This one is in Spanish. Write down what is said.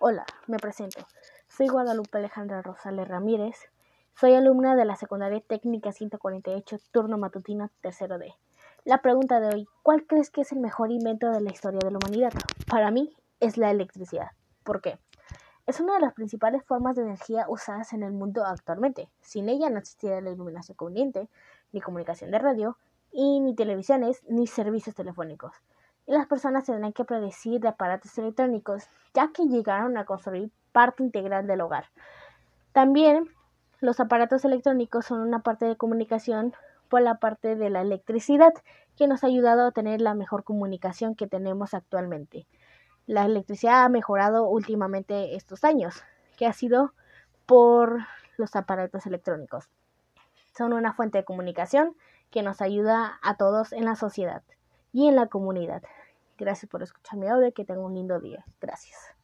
Hola, me presento. Soy Guadalupe Alejandra Rosales Ramírez. Soy alumna de la Secundaria Técnica 148, turno matutino tercero D. La pregunta de hoy, ¿cuál crees que es el mejor invento de la historia de la humanidad? Para mí es la electricidad. ¿Por qué? Es una de las principales formas de energía usadas en el mundo actualmente. Sin ella no existiría la iluminación conveniente, ni comunicación de radio, ni televisiones, ni servicios telefónicos y las personas tendrán que predecir de aparatos electrónicos, ya que llegaron a construir parte integral del hogar. También los aparatos electrónicos son una parte de comunicación por la parte de la electricidad, que nos ha ayudado a tener la mejor comunicación que tenemos actualmente. La electricidad ha mejorado últimamente estos años, que ha sido por los aparatos electrónicos. Son una fuente de comunicación que nos ayuda a todos en la sociedad y en la comunidad. Gracias por escuchar mi audio que tenga un lindo día. Gracias.